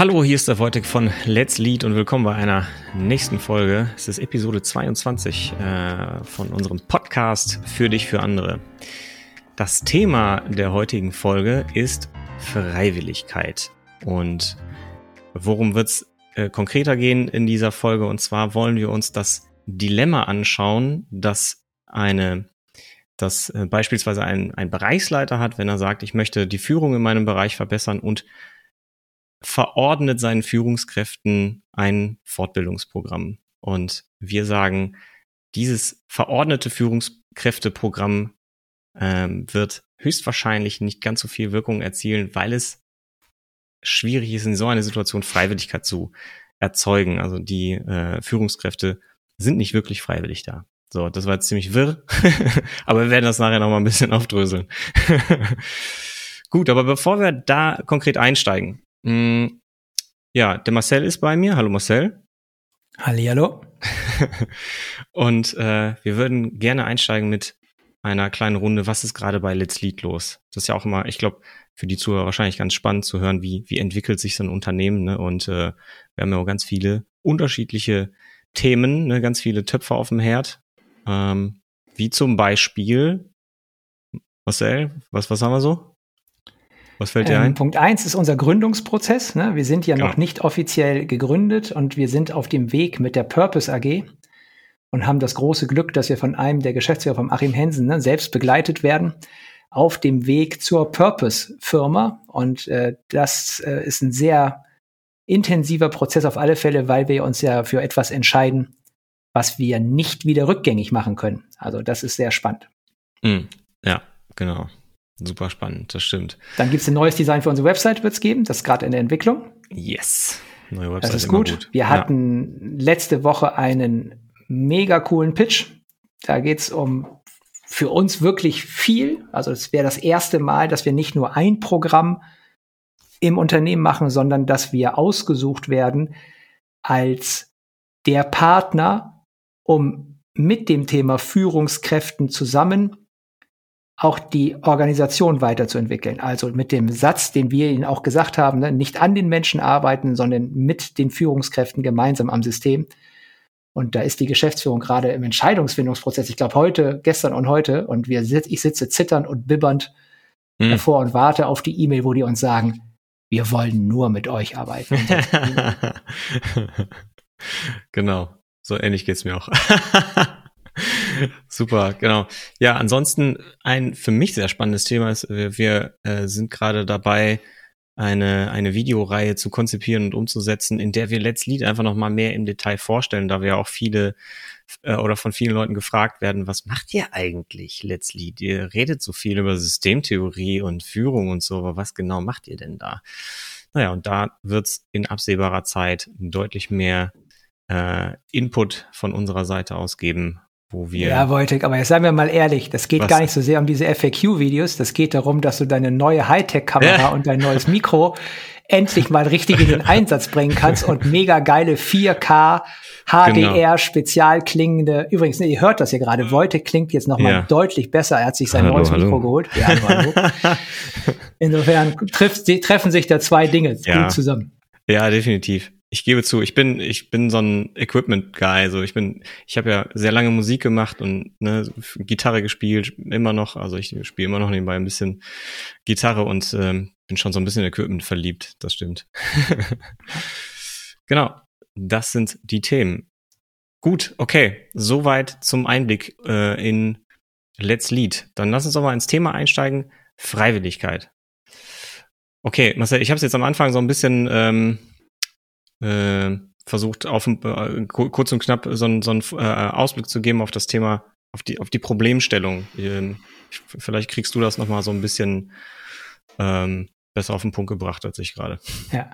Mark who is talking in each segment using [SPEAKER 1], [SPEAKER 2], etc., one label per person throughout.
[SPEAKER 1] Hallo, hier ist der Wojtek von Let's Lead und willkommen bei einer nächsten Folge. Es ist Episode 22 äh, von unserem Podcast Für dich, für andere. Das Thema der heutigen Folge ist Freiwilligkeit. Und worum wird's äh, konkreter gehen in dieser Folge? Und zwar wollen wir uns das Dilemma anschauen, dass eine dass äh, beispielsweise ein, ein Bereichsleiter hat, wenn er sagt, ich möchte die Führung in meinem Bereich verbessern und verordnet seinen Führungskräften ein Fortbildungsprogramm. Und wir sagen, dieses verordnete Führungskräfteprogramm ähm, wird höchstwahrscheinlich nicht ganz so viel Wirkung erzielen, weil es schwierig ist, in so einer Situation Freiwilligkeit zu erzeugen. Also die äh, Führungskräfte sind nicht wirklich freiwillig da. So, das war jetzt ziemlich wirr, aber wir werden das nachher noch mal ein bisschen aufdröseln. Gut, aber bevor wir da konkret einsteigen, ja, der Marcel ist bei mir. Hallo Marcel.
[SPEAKER 2] Hallihallo.
[SPEAKER 1] Und äh, wir würden gerne einsteigen mit einer kleinen Runde. Was ist gerade bei Let's Lead los? Das ist ja auch immer, ich glaube, für die Zuhörer wahrscheinlich ganz spannend zu hören, wie, wie entwickelt sich so ein Unternehmen. Ne? Und äh, wir haben ja auch ganz viele unterschiedliche Themen, ne? ganz viele Töpfe auf dem Herd. Ähm, wie zum Beispiel, Marcel, was, was haben wir so?
[SPEAKER 2] Was fällt dir ähm, ein? Punkt eins ist unser Gründungsprozess. Ne? Wir sind ja genau. noch nicht offiziell gegründet und wir sind auf dem Weg mit der Purpose AG und haben das große Glück, dass wir von einem der Geschäftsführer, von Achim Hensen, ne, selbst begleitet werden auf dem Weg zur Purpose-Firma. Und äh, das äh, ist ein sehr intensiver Prozess auf alle Fälle, weil wir uns ja für etwas entscheiden, was wir nicht wieder rückgängig machen können. Also das ist sehr spannend.
[SPEAKER 1] Mm, ja, genau. Super spannend, das stimmt.
[SPEAKER 2] Dann gibt es ein neues Design für unsere Website, wird es geben. Das ist gerade in der Entwicklung.
[SPEAKER 1] Yes.
[SPEAKER 2] Neue Website das ist gut. gut. Wir ja. hatten letzte Woche einen mega coolen Pitch. Da geht es um für uns wirklich viel. Also es wäre das erste Mal, dass wir nicht nur ein Programm im Unternehmen machen, sondern dass wir ausgesucht werden als der Partner um mit dem Thema Führungskräften zusammen auch die Organisation weiterzuentwickeln. Also mit dem Satz, den wir Ihnen auch gesagt haben, ne, nicht an den Menschen arbeiten, sondern mit den Führungskräften gemeinsam am System. Und da ist die Geschäftsführung gerade im Entscheidungsfindungsprozess. Ich glaube heute, gestern und heute. Und wir sit ich sitze zitternd und bibbernd mhm. davor und warte auf die E-Mail, wo die uns sagen, wir wollen nur mit euch arbeiten.
[SPEAKER 1] genau. So ähnlich geht's mir auch. Super, genau. Ja, ansonsten ein für mich sehr spannendes Thema ist, wir, wir äh, sind gerade dabei, eine, eine Videoreihe zu konzipieren und umzusetzen, in der wir Let's Lead einfach noch mal mehr im Detail vorstellen, da wir auch viele äh, oder von vielen Leuten gefragt werden, was macht ihr eigentlich Let's Lead? Ihr redet so viel über Systemtheorie und Führung und so, aber was genau macht ihr denn da? Naja, und da wird's in absehbarer Zeit deutlich mehr äh, Input von unserer Seite aus geben, wo wir.
[SPEAKER 2] Ja, Wojtek, aber jetzt seien wir mal ehrlich, das geht was? gar nicht so sehr um diese FAQ-Videos, das geht darum, dass du deine neue Hightech-Kamera ja. und dein neues Mikro endlich mal richtig in den Einsatz bringen kannst und mega geile 4K HDR genau. spezial klingende. Übrigens, ne, ihr hört das hier gerade. Wojtek klingt jetzt noch mal ja. deutlich besser. Er hat sich sein hallo, neues hallo. Mikro geholt. Ja, hallo. Insofern trifft, treffen sich da zwei Dinge ja. gut zusammen.
[SPEAKER 1] Ja, definitiv ich gebe zu, ich bin, ich bin so ein Equipment-Guy. Also ich bin, ich habe ja sehr lange Musik gemacht und ne, Gitarre gespielt, immer noch. Also ich spiele immer noch nebenbei ein bisschen Gitarre und ähm, bin schon so ein bisschen Equipment verliebt. Das stimmt. genau, das sind die Themen. Gut, okay, soweit zum Einblick äh, in Let's Lead. Dann lass uns doch mal ins Thema einsteigen. Freiwilligkeit. Okay, Marcel, ich habe es jetzt am Anfang so ein bisschen ähm, äh, versucht, auf äh, kurz und knapp so, einen, so einen äh, Ausblick zu geben auf das Thema, auf die, auf die Problemstellung. Ähm, vielleicht kriegst du das nochmal so ein bisschen ähm, besser auf den Punkt gebracht als ich gerade.
[SPEAKER 2] Ja.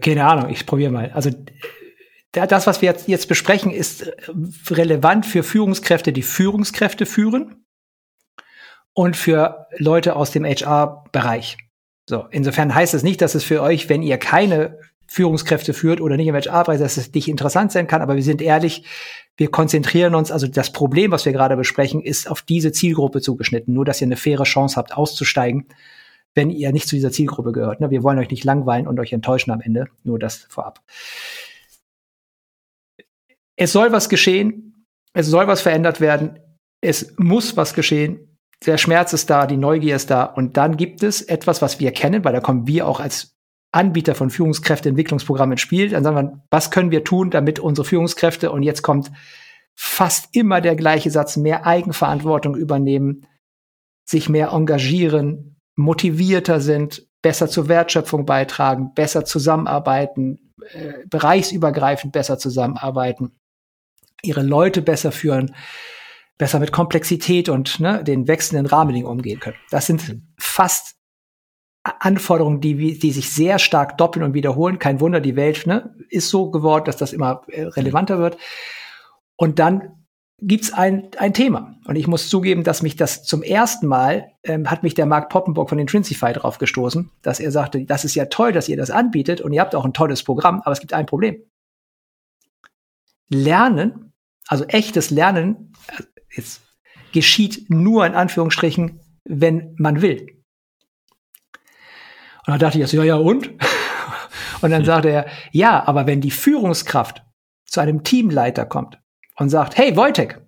[SPEAKER 2] Keine Ahnung, ich probiere mal. Also das, was wir jetzt, jetzt besprechen, ist relevant für Führungskräfte, die Führungskräfte führen und für Leute aus dem HR-Bereich. So, insofern heißt es nicht, dass es für euch, wenn ihr keine Führungskräfte führt oder nicht im HR-Bereich, dass es nicht interessant sein kann, aber wir sind ehrlich, wir konzentrieren uns, also das Problem, was wir gerade besprechen, ist auf diese Zielgruppe zugeschnitten, nur dass ihr eine faire Chance habt, auszusteigen, wenn ihr nicht zu dieser Zielgruppe gehört. Ne? Wir wollen euch nicht langweilen und euch enttäuschen am Ende. Nur das vorab. Es soll was geschehen. Es soll was verändert werden. Es muss was geschehen. Der Schmerz ist da, die Neugier ist da. Und dann gibt es etwas, was wir kennen, weil da kommen wir auch als Anbieter von Führungskräfteentwicklungsprogrammen ins Spiel. Dann sagen wir, was können wir tun, damit unsere Führungskräfte, und jetzt kommt fast immer der gleiche Satz, mehr Eigenverantwortung übernehmen, sich mehr engagieren, motivierter sind, besser zur Wertschöpfung beitragen, besser zusammenarbeiten, äh, bereichsübergreifend besser zusammenarbeiten, ihre Leute besser führen, besser mit Komplexität und ne, den wechselnden Rahmenbedingungen umgehen können. Das sind fast Anforderungen, die, die sich sehr stark doppeln und wiederholen. Kein Wunder, die Welt ne, ist so geworden, dass das immer äh, relevanter wird. Und dann gibt's ein, ein Thema. Und ich muss zugeben, dass mich das zum ersten Mal, ähm, hat mich der Mark Poppenburg von Intrinsify drauf gestoßen, dass er sagte, das ist ja toll, dass ihr das anbietet und ihr habt auch ein tolles Programm, aber es gibt ein Problem. Lernen, also echtes Lernen, äh, jetzt geschieht nur in Anführungsstrichen, wenn man will. Und dann dachte ich, ja, ja, und? Und dann sagte er, ja, aber wenn die Führungskraft zu einem Teamleiter kommt und sagt, hey Wojtek,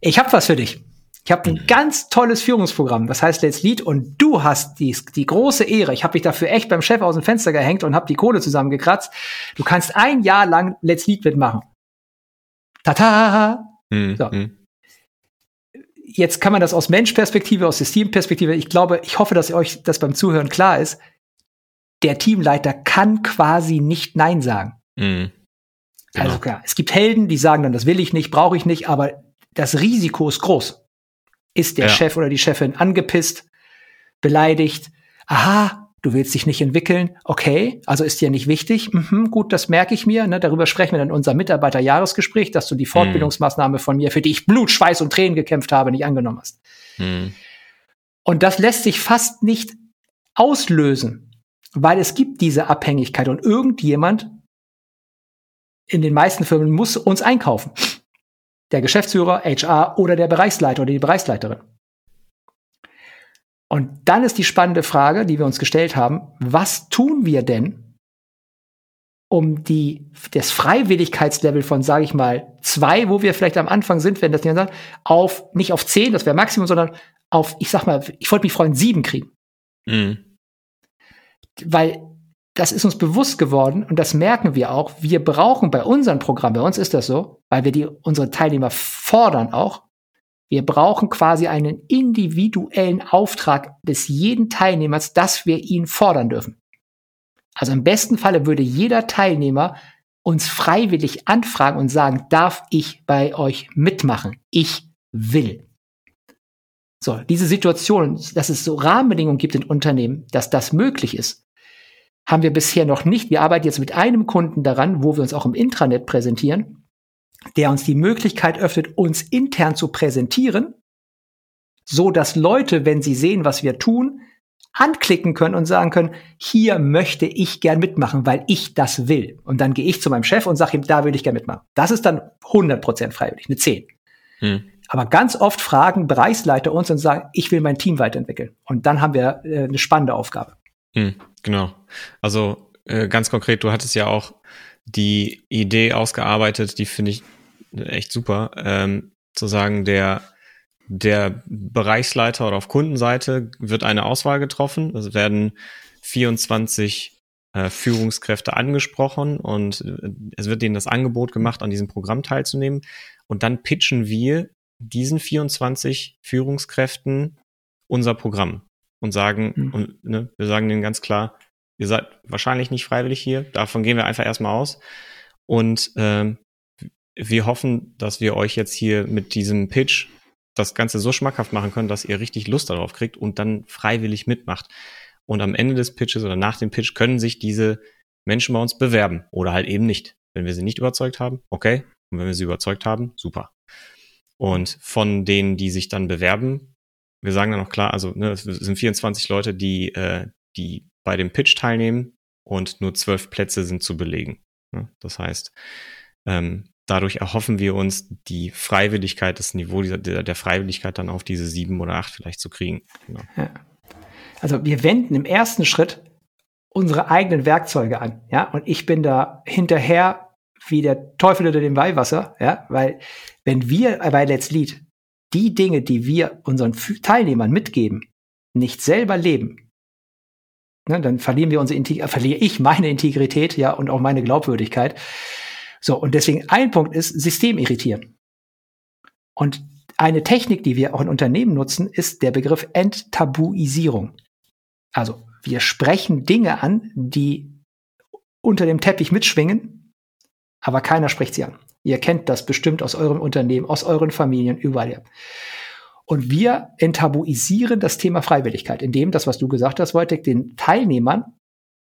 [SPEAKER 2] ich habe was für dich. Ich habe ein ganz tolles Führungsprogramm, das heißt Let's Lead und du hast die, die große Ehre. Ich habe dich dafür echt beim Chef aus dem Fenster gehängt und habe die Kohle zusammengekratzt. Du kannst ein Jahr lang Let's Lead mitmachen. Tata! Mhm. So. Hm. Jetzt kann man das aus Menschperspektive, aus Systemperspektive, ich glaube, ich hoffe, dass euch das beim Zuhören klar ist. Der Teamleiter kann quasi nicht Nein sagen. Mhm. Genau. Also klar, es gibt Helden, die sagen dann, das will ich nicht, brauche ich nicht, aber das Risiko ist groß. Ist der ja. Chef oder die Chefin angepisst, beleidigt? Aha, du willst dich nicht entwickeln. Okay, also ist dir nicht wichtig. Mhm, gut, das merke ich mir. Ne, darüber sprechen wir dann in unserem Mitarbeiterjahresgespräch, dass du die mhm. Fortbildungsmaßnahme von mir, für die ich Blut, Schweiß und Tränen gekämpft habe, nicht angenommen hast. Mhm. Und das lässt sich fast nicht auslösen, weil es gibt diese Abhängigkeit und irgendjemand in den meisten Firmen muss uns einkaufen. Der Geschäftsführer, HR oder der Bereichsleiter oder die Bereichsleiterin. Und dann ist die spannende Frage, die wir uns gestellt haben, was tun wir denn, um die, das Freiwilligkeitslevel von, sage ich mal, zwei, wo wir vielleicht am Anfang sind, wenn das jemand sagt, auf, nicht auf zehn, das wäre Maximum, sondern auf, ich sag mal, ich wollte mich freuen, sieben kriegen. Mhm. Weil das ist uns bewusst geworden und das merken wir auch. Wir brauchen bei unserem Programm, bei uns ist das so, weil wir die, unsere Teilnehmer fordern auch. Wir brauchen quasi einen individuellen Auftrag des jeden Teilnehmers, dass wir ihn fordern dürfen. Also im besten Falle würde jeder Teilnehmer uns freiwillig anfragen und sagen, darf ich bei euch mitmachen? Ich will. So, diese Situation, dass es so Rahmenbedingungen gibt in Unternehmen, dass das möglich ist, haben wir bisher noch nicht. Wir arbeiten jetzt mit einem Kunden daran, wo wir uns auch im Intranet präsentieren, der uns die Möglichkeit öffnet, uns intern zu präsentieren, so dass Leute, wenn sie sehen, was wir tun, anklicken können und sagen können, hier möchte ich gern mitmachen, weil ich das will. Und dann gehe ich zu meinem Chef und sage ihm, da will ich gern mitmachen. Das ist dann 100% freiwillig, eine 10. Hm. Aber ganz oft fragen Bereichsleiter uns und sagen, ich will mein Team weiterentwickeln. Und dann haben wir äh, eine spannende Aufgabe.
[SPEAKER 1] Hm, genau. Also äh, ganz konkret, du hattest ja auch die Idee ausgearbeitet, die finde ich echt super, ähm, zu sagen, der der Bereichsleiter oder auf Kundenseite wird eine Auswahl getroffen. Es werden 24 äh, Führungskräfte angesprochen und äh, es wird ihnen das Angebot gemacht, an diesem Programm teilzunehmen. Und dann pitchen wir diesen 24 Führungskräften unser Programm und sagen, mhm. und ne, wir sagen denen ganz klar, ihr seid wahrscheinlich nicht freiwillig hier, davon gehen wir einfach erstmal aus. Und ähm, wir hoffen, dass wir euch jetzt hier mit diesem Pitch das Ganze so schmackhaft machen können, dass ihr richtig Lust darauf kriegt und dann freiwillig mitmacht. Und am Ende des Pitches oder nach dem Pitch können sich diese Menschen bei uns bewerben oder halt eben nicht. Wenn wir sie nicht überzeugt haben, okay. Und wenn wir sie überzeugt haben, super. Und von denen, die sich dann bewerben, wir sagen dann auch klar, also ne, es sind 24 Leute, die, äh, die bei dem Pitch teilnehmen und nur zwölf Plätze sind zu belegen. Das heißt, ähm, dadurch erhoffen wir uns die Freiwilligkeit, das Niveau der, der Freiwilligkeit dann auf diese sieben oder acht vielleicht zu kriegen. Genau.
[SPEAKER 2] Also wir wenden im ersten Schritt unsere eigenen Werkzeuge an, ja, und ich bin da hinterher wie der Teufel unter dem Weihwasser, ja, weil wenn wir bei Let's Lead die Dinge, die wir unseren Teilnehmern mitgeben, nicht selber leben, ne, dann verlieren wir unsere Integ verliere ich meine Integrität, ja, und auch meine Glaubwürdigkeit. So, und deswegen ein Punkt ist System irritieren. Und eine Technik, die wir auch in Unternehmen nutzen, ist der Begriff Enttabuisierung. Also, wir sprechen Dinge an, die unter dem Teppich mitschwingen, aber keiner spricht sie an. Ihr kennt das bestimmt aus eurem Unternehmen, aus euren Familien, überall. Und wir enttabuisieren das Thema Freiwilligkeit, indem das, was du gesagt hast, Wojtek, den Teilnehmern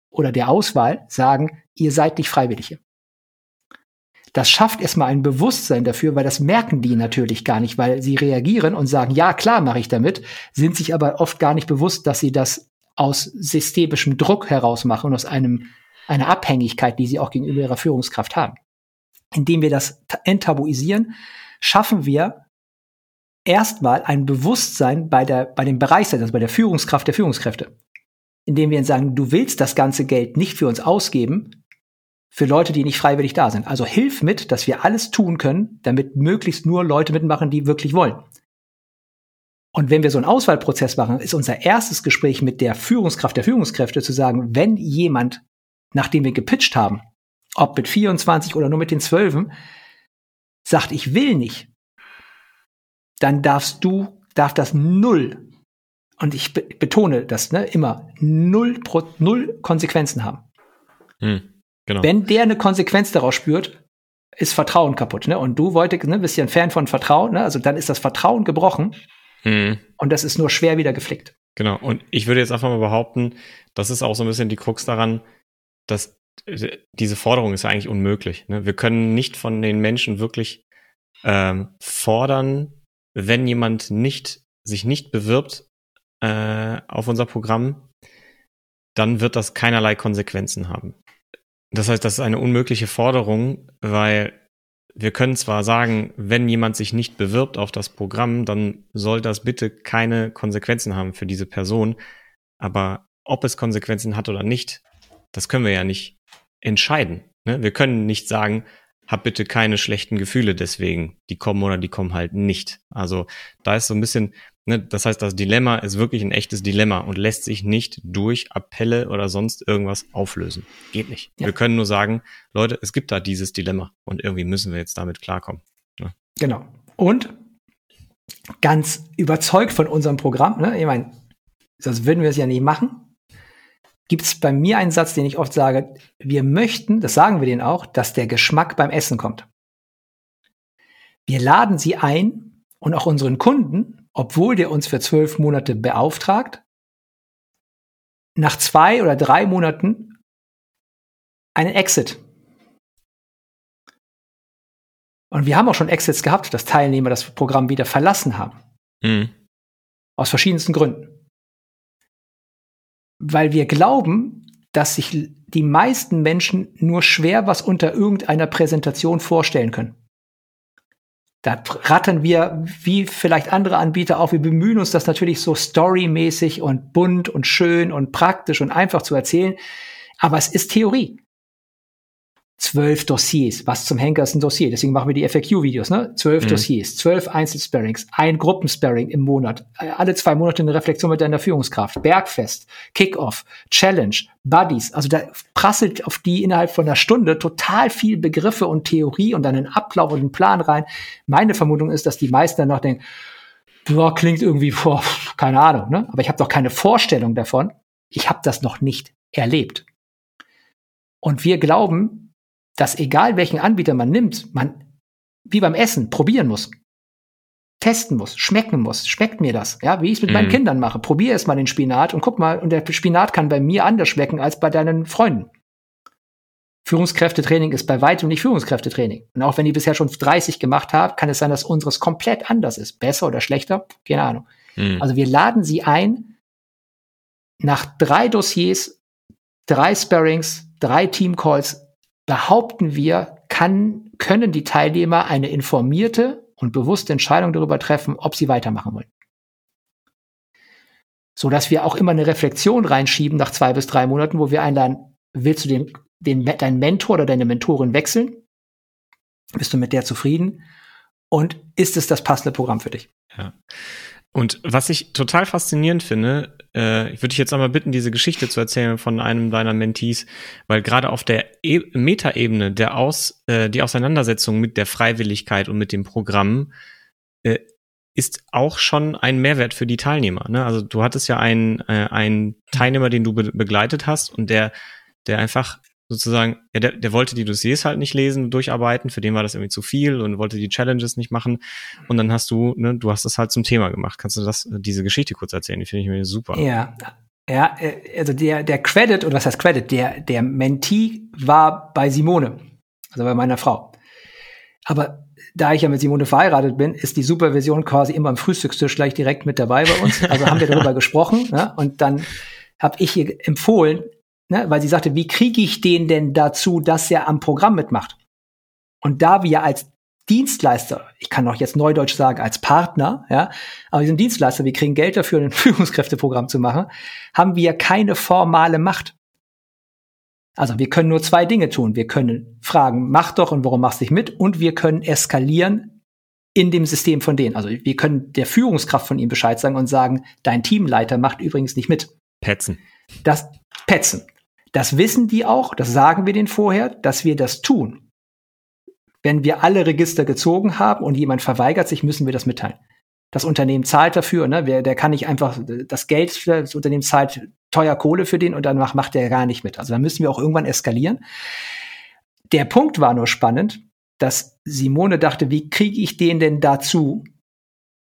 [SPEAKER 2] oder der Auswahl sagen, ihr seid nicht Freiwillige. Das schafft erstmal ein Bewusstsein dafür, weil das merken die natürlich gar nicht, weil sie reagieren und sagen, ja, klar mache ich damit, sind sich aber oft gar nicht bewusst, dass sie das aus systemischem Druck heraus machen und aus einem, einer Abhängigkeit, die sie auch gegenüber ihrer Führungskraft haben indem wir das enttabuisieren, schaffen wir erstmal ein Bewusstsein bei der, bei dem Bereichsleiter, also bei der Führungskraft der Führungskräfte. Indem wir sagen, du willst das ganze Geld nicht für uns ausgeben, für Leute, die nicht freiwillig da sind. Also hilf mit, dass wir alles tun können, damit möglichst nur Leute mitmachen, die wirklich wollen. Und wenn wir so einen Auswahlprozess machen, ist unser erstes Gespräch mit der Führungskraft der Führungskräfte zu sagen, wenn jemand, nachdem wir gepitcht haben, ob mit 24 oder nur mit den 12, sagt, ich will nicht, dann darfst du, darf das null, und ich be betone das ne, immer, null, pro, null Konsequenzen haben. Hm, genau. Wenn der eine Konsequenz daraus spürt, ist Vertrauen kaputt. Ne? Und du wolltest, ne, bist ja ein Fan von Vertrauen, ne? also dann ist das Vertrauen gebrochen hm. und das ist nur schwer wieder geflickt.
[SPEAKER 1] Genau, und ich würde jetzt einfach mal behaupten, das ist auch so ein bisschen die Krux daran, dass diese Forderung ist ja eigentlich unmöglich. Ne? Wir können nicht von den Menschen wirklich ähm, fordern, wenn jemand nicht sich nicht bewirbt äh, auf unser Programm, dann wird das keinerlei Konsequenzen haben. Das heißt, das ist eine unmögliche Forderung, weil wir können zwar sagen, wenn jemand sich nicht bewirbt auf das Programm, dann soll das bitte keine Konsequenzen haben für diese Person. Aber ob es Konsequenzen hat oder nicht, das können wir ja nicht entscheiden. Ne? Wir können nicht sagen, hab bitte keine schlechten Gefühle deswegen. Die kommen oder die kommen halt nicht. Also da ist so ein bisschen, ne, das heißt, das Dilemma ist wirklich ein echtes Dilemma und lässt sich nicht durch Appelle oder sonst irgendwas auflösen. Geht nicht. Ja. Wir können nur sagen, Leute, es gibt da dieses Dilemma und irgendwie müssen wir jetzt damit klarkommen.
[SPEAKER 2] Ne? Genau. Und ganz überzeugt von unserem Programm, ne? ich meine, sonst würden wir es ja nicht machen gibt es bei mir einen Satz, den ich oft sage, wir möchten, das sagen wir denen auch, dass der Geschmack beim Essen kommt. Wir laden sie ein und auch unseren Kunden, obwohl der uns für zwölf Monate beauftragt, nach zwei oder drei Monaten einen Exit. Und wir haben auch schon Exits gehabt, dass Teilnehmer das Programm wieder verlassen haben. Mhm. Aus verschiedensten Gründen weil wir glauben, dass sich die meisten Menschen nur schwer was unter irgendeiner Präsentation vorstellen können. Da rattern wir, wie vielleicht andere Anbieter auch, wir bemühen uns das natürlich so storymäßig und bunt und schön und praktisch und einfach zu erzählen. Aber es ist Theorie zwölf Dossiers. Was zum Henker ist ein Dossier? Deswegen machen wir die FAQ-Videos, ne? Zwölf mhm. Dossiers, zwölf Einzelsparings, ein Gruppensparring im Monat, äh, alle zwei Monate eine Reflexion mit deiner Führungskraft, Bergfest, Kickoff, Challenge, Buddies. Also da prasselt auf die innerhalb von einer Stunde total viel Begriffe und Theorie und dann einen Ablauf und einen Plan rein. Meine Vermutung ist, dass die meisten danach denken, boah, klingt irgendwie vor, keine Ahnung, ne? Aber ich habe doch keine Vorstellung davon. Ich habe das noch nicht erlebt. Und wir glauben, dass egal welchen Anbieter man nimmt, man wie beim Essen probieren muss. Testen muss, schmecken muss. Schmeckt mir das? Ja, wie ich es mit mm. meinen mhm. Kindern mache. Probier es mal den Spinat und guck mal, und der Spinat kann bei mir anders schmecken als bei deinen Freunden. Führungskräftetraining ist bei weitem nicht Führungskräftetraining. Und auch wenn die bisher schon 30 gemacht haben, kann es sein, dass unseres komplett anders ist. Besser oder schlechter? Keine Ahnung. Mm. Also wir laden sie ein, nach drei Dossiers, drei Sparrings, drei Teamcalls behaupten wir, kann, können die Teilnehmer eine informierte und bewusste Entscheidung darüber treffen, ob sie weitermachen wollen. So dass wir auch immer eine Reflexion reinschieben nach zwei bis drei Monaten, wo wir einladen, willst du den, den, deinen Mentor oder deine Mentorin wechseln? Bist du mit der zufrieden? Und ist es das passende Programm für dich?
[SPEAKER 1] Ja. Und was ich total faszinierend finde, äh, ich würde dich jetzt einmal bitten, diese Geschichte zu erzählen von einem deiner Mentees, weil gerade auf der e Metaebene der Aus, äh, die Auseinandersetzung mit der Freiwilligkeit und mit dem Programm äh, ist auch schon ein Mehrwert für die Teilnehmer. Ne? Also du hattest ja einen, äh, einen Teilnehmer, den du be begleitet hast und der, der einfach sozusagen, ja, der, der wollte die Dossiers halt nicht lesen, durcharbeiten, für den war das irgendwie zu viel und wollte die Challenges nicht machen. Und dann hast du, ne, du hast das halt zum Thema gemacht. Kannst du das, diese Geschichte kurz erzählen? Die finde ich mir super.
[SPEAKER 2] Ja. Ja, äh, also der, der Credit, oder was heißt Credit, der, der Mentee war bei Simone, also bei meiner Frau. Aber da ich ja mit Simone verheiratet bin, ist die Supervision quasi immer am Frühstückstisch gleich direkt mit dabei bei uns. Also haben wir darüber gesprochen. Ne? Und dann habe ich ihr empfohlen, ne, weil sie sagte, wie kriege ich den denn dazu, dass er am Programm mitmacht? Und da wir als Dienstleister, ich kann auch jetzt neudeutsch sagen, als Partner, ja, aber wir sind Dienstleister, wir kriegen Geld dafür, ein Führungskräfteprogramm zu machen, haben wir keine formale Macht. Also wir können nur zwei Dinge tun. Wir können fragen, mach doch und warum machst du nicht mit? Und wir können eskalieren in dem System von denen. Also wir können der Führungskraft von ihm Bescheid sagen und sagen, dein Teamleiter macht übrigens nicht mit.
[SPEAKER 1] Petzen.
[SPEAKER 2] Das Petzen. Das wissen die auch, das sagen wir denen vorher, dass wir das tun. Wenn wir alle Register gezogen haben und jemand verweigert sich, müssen wir das mitteilen. Das Unternehmen zahlt dafür, ne? der kann nicht einfach das Geld für das Unternehmen zahlt teuer Kohle für den und danach macht der gar nicht mit. Also da müssen wir auch irgendwann eskalieren. Der Punkt war nur spannend, dass Simone dachte, wie kriege ich den denn dazu?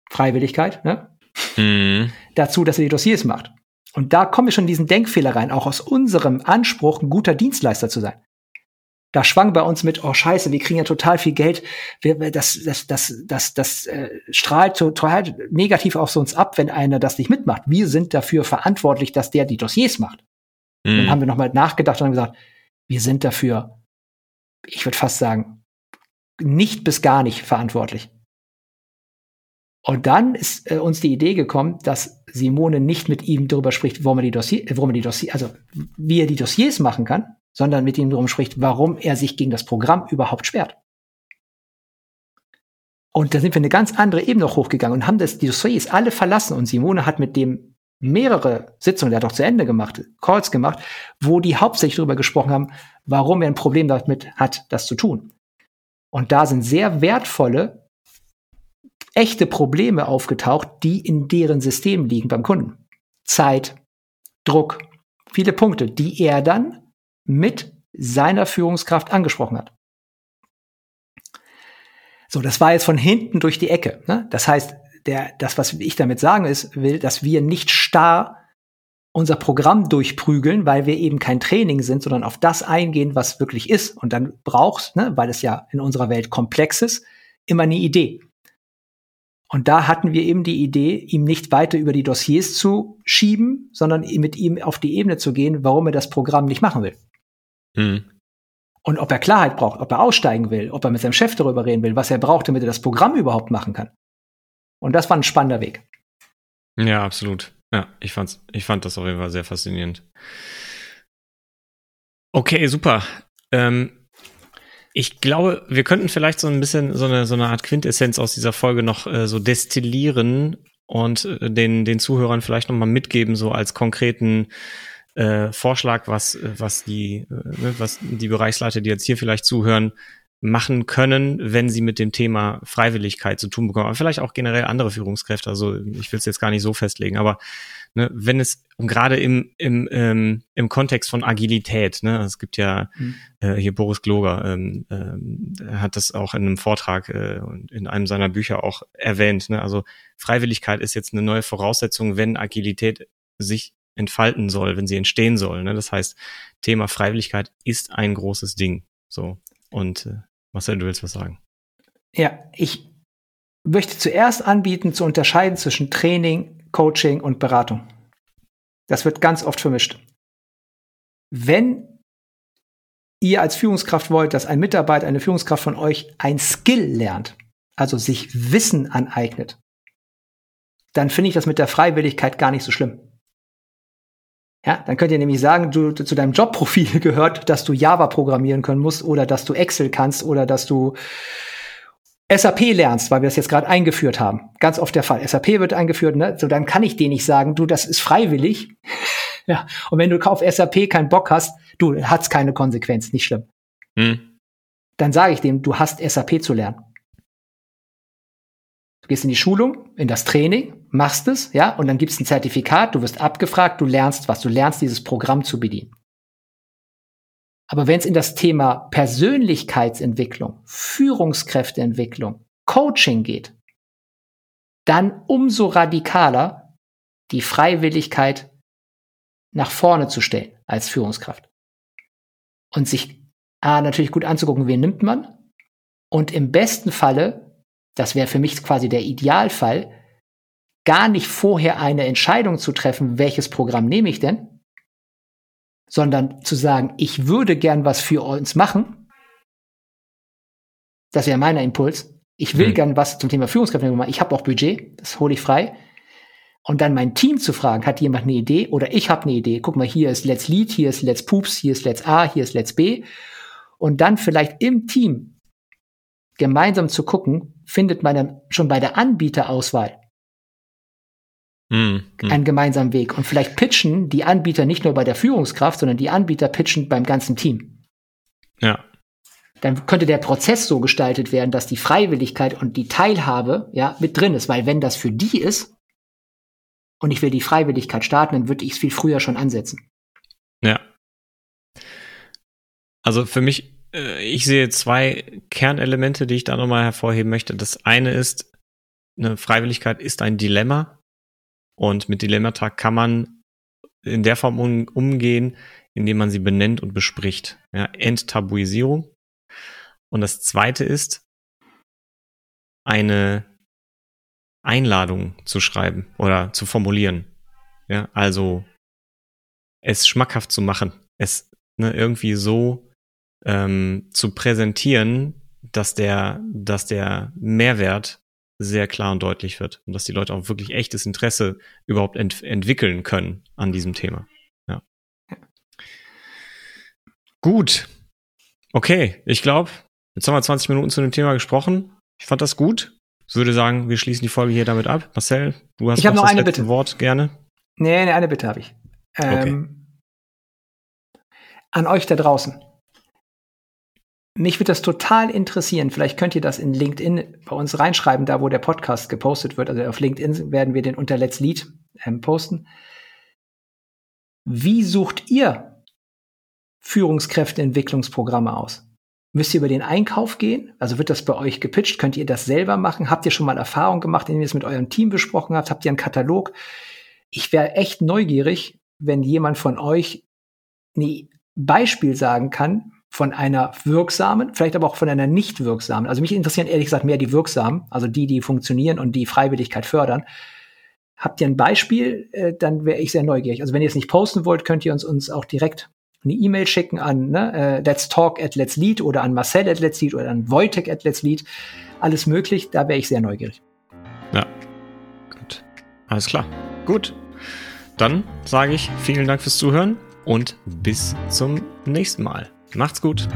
[SPEAKER 2] Freiwilligkeit, ne? Mhm. Dazu, dass er die Dossiers macht. Und da kommen wir schon in diesen Denkfehler rein, auch aus unserem Anspruch, ein guter Dienstleister zu sein. Da schwang bei uns mit, oh scheiße, wir kriegen ja total viel Geld. Wir, das, das, das, das, das äh, strahlt total negativ auf uns ab, wenn einer das nicht mitmacht. Wir sind dafür verantwortlich, dass der die Dossiers macht. Mhm. Dann haben wir nochmal nachgedacht und haben gesagt, wir sind dafür, ich würde fast sagen, nicht bis gar nicht verantwortlich. Und dann ist äh, uns die Idee gekommen, dass Simone nicht mit ihm darüber spricht, warum er die Dossier, äh, warum er die Dossier, also wie er die Dossiers machen kann, sondern mit ihm darüber spricht, warum er sich gegen das Programm überhaupt sperrt. Und da sind wir eine ganz andere Ebene noch hochgegangen und haben das, die Dossiers alle verlassen. Und Simone hat mit dem mehrere Sitzungen, der hat auch zu Ende gemacht, Calls gemacht, wo die hauptsächlich darüber gesprochen haben, warum er ein Problem damit hat, das zu tun. Und da sind sehr wertvolle echte Probleme aufgetaucht, die in deren System liegen beim Kunden. Zeit, Druck, viele Punkte, die er dann mit seiner Führungskraft angesprochen hat. So, das war jetzt von hinten durch die Ecke. Ne? Das heißt, der, das, was ich damit sagen ist, will, dass wir nicht starr unser Programm durchprügeln, weil wir eben kein Training sind, sondern auf das eingehen, was wirklich ist. Und dann brauchst, ne, weil es ja in unserer Welt komplex ist, immer eine Idee. Und da hatten wir eben die Idee, ihm nicht weiter über die Dossiers zu schieben, sondern mit ihm auf die Ebene zu gehen, warum er das Programm nicht machen will. Mhm. Und ob er Klarheit braucht, ob er aussteigen will, ob er mit seinem Chef darüber reden will, was er braucht, damit er das Programm überhaupt machen kann. Und das war ein spannender Weg.
[SPEAKER 1] Ja, absolut. Ja, ich fand's, ich fand das auf jeden Fall sehr faszinierend. Okay, super. Ähm, ich glaube, wir könnten vielleicht so ein bisschen so eine, so eine Art Quintessenz aus dieser Folge noch äh, so destillieren und äh, den, den Zuhörern vielleicht nochmal mitgeben, so als konkreten äh, Vorschlag, was, was die, äh, was die Bereichsleiter, die jetzt hier vielleicht zuhören, machen können, wenn sie mit dem Thema Freiwilligkeit zu tun bekommen. Aber vielleicht auch generell andere Führungskräfte. Also ich will es jetzt gar nicht so festlegen, aber ne, wenn es gerade im, im, ähm, im Kontext von Agilität, ne, es gibt ja mhm. äh, hier Boris Gloger, ähm, ähm, hat das auch in einem Vortrag äh, und in einem seiner Bücher auch erwähnt. Ne? Also Freiwilligkeit ist jetzt eine neue Voraussetzung, wenn Agilität sich entfalten soll, wenn sie entstehen soll. Ne? Das heißt, Thema Freiwilligkeit ist ein großes Ding. So. Und äh, Marcel, du willst was sagen?
[SPEAKER 2] Ja, ich möchte zuerst anbieten, zu unterscheiden zwischen Training, Coaching und Beratung. Das wird ganz oft vermischt. Wenn ihr als Führungskraft wollt, dass ein Mitarbeiter, eine Führungskraft von euch ein Skill lernt, also sich Wissen aneignet, dann finde ich das mit der Freiwilligkeit gar nicht so schlimm. Ja, dann könnt ihr nämlich sagen, du, du zu deinem Jobprofil gehört, dass du Java programmieren können musst oder dass du Excel kannst oder dass du SAP lernst, weil wir das jetzt gerade eingeführt haben. Ganz oft der Fall. SAP wird eingeführt, ne? So, dann kann ich dir nicht sagen, du, das ist freiwillig. ja. Und wenn du auf SAP keinen Bock hast, du, hat's keine Konsequenz, nicht schlimm. Hm. Dann sage ich dem, du hast SAP zu lernen. Du gehst in die Schulung, in das Training, machst es, ja, und dann gibt's ein Zertifikat, du wirst abgefragt, du lernst was, du lernst dieses Programm zu bedienen. Aber wenn es in das Thema Persönlichkeitsentwicklung, Führungskräfteentwicklung, Coaching geht, dann umso radikaler die Freiwilligkeit nach vorne zu stellen als Führungskraft. Und sich A, natürlich gut anzugucken, wen nimmt man. Und im besten Falle, das wäre für mich quasi der Idealfall, gar nicht vorher eine Entscheidung zu treffen, welches Programm nehme ich denn, sondern zu sagen, ich würde gern was für uns machen. Das wäre mein Impuls. Ich will hm. gern was zum Thema Führungskräfte machen. Ich habe auch Budget, das hole ich frei. Und dann mein Team zu fragen, hat jemand eine Idee oder ich habe eine Idee. Guck mal, hier ist Let's Lead, hier ist Let's Poops, hier ist Let's A, hier ist Let's B. Und dann vielleicht im Team gemeinsam zu gucken, findet man dann schon bei der Anbieterauswahl Mhm. einen gemeinsamen Weg. Und vielleicht pitchen die Anbieter nicht nur bei der Führungskraft, sondern die Anbieter pitchen beim ganzen Team.
[SPEAKER 1] Ja.
[SPEAKER 2] Dann könnte der Prozess so gestaltet werden, dass die Freiwilligkeit und die Teilhabe ja mit drin ist, weil wenn das für die ist und ich will die Freiwilligkeit starten, dann würde ich es viel früher schon ansetzen.
[SPEAKER 1] Ja. Also für mich, ich sehe zwei Kernelemente, die ich da nochmal hervorheben möchte. Das eine ist, eine Freiwilligkeit ist ein Dilemma. Und mit Dilemmata kann man in der Form um, umgehen, indem man sie benennt und bespricht. Ja, Enttabuisierung. Und das zweite ist, eine Einladung zu schreiben oder zu formulieren. Ja, also es schmackhaft zu machen, es ne, irgendwie so ähm, zu präsentieren, dass der, dass der Mehrwert sehr klar und deutlich wird und dass die Leute auch wirklich echtes Interesse überhaupt ent entwickeln können an diesem Thema. Ja. Gut. Okay, ich glaube, jetzt haben wir 20 Minuten zu dem Thema gesprochen. Ich fand das gut. Ich würde sagen, wir schließen die Folge hier damit ab. Marcel, du hast
[SPEAKER 2] ich noch, noch eine Bitte.
[SPEAKER 1] Wort gerne.
[SPEAKER 2] Nee, nee, eine Bitte habe ich. Ähm, okay. An euch da draußen. Mich würde das total interessieren. Vielleicht könnt ihr das in LinkedIn bei uns reinschreiben, da wo der Podcast gepostet wird. Also auf LinkedIn werden wir den unter Let's Lead ähm, posten. Wie sucht ihr Führungskräfteentwicklungsprogramme aus? Müsst ihr über den Einkauf gehen? Also wird das bei euch gepitcht? Könnt ihr das selber machen? Habt ihr schon mal Erfahrung gemacht, indem ihr es mit eurem Team besprochen habt? Habt ihr einen Katalog? Ich wäre echt neugierig, wenn jemand von euch ein Beispiel sagen kann, von einer wirksamen, vielleicht aber auch von einer nicht wirksamen. Also mich interessieren ehrlich gesagt mehr die wirksamen, also die, die funktionieren und die Freiwilligkeit fördern. Habt ihr ein Beispiel, äh, dann wäre ich sehr neugierig. Also wenn ihr es nicht posten wollt, könnt ihr uns, uns auch direkt eine E-Mail schicken an ne, äh, let's talk at let's lead oder an Marcel at let's lead oder an Wojtek at let's lead. Alles möglich, da wäre ich sehr neugierig.
[SPEAKER 1] Ja, gut. Alles klar. Gut. Dann sage ich vielen Dank fürs Zuhören und bis zum nächsten Mal. Macht's gut.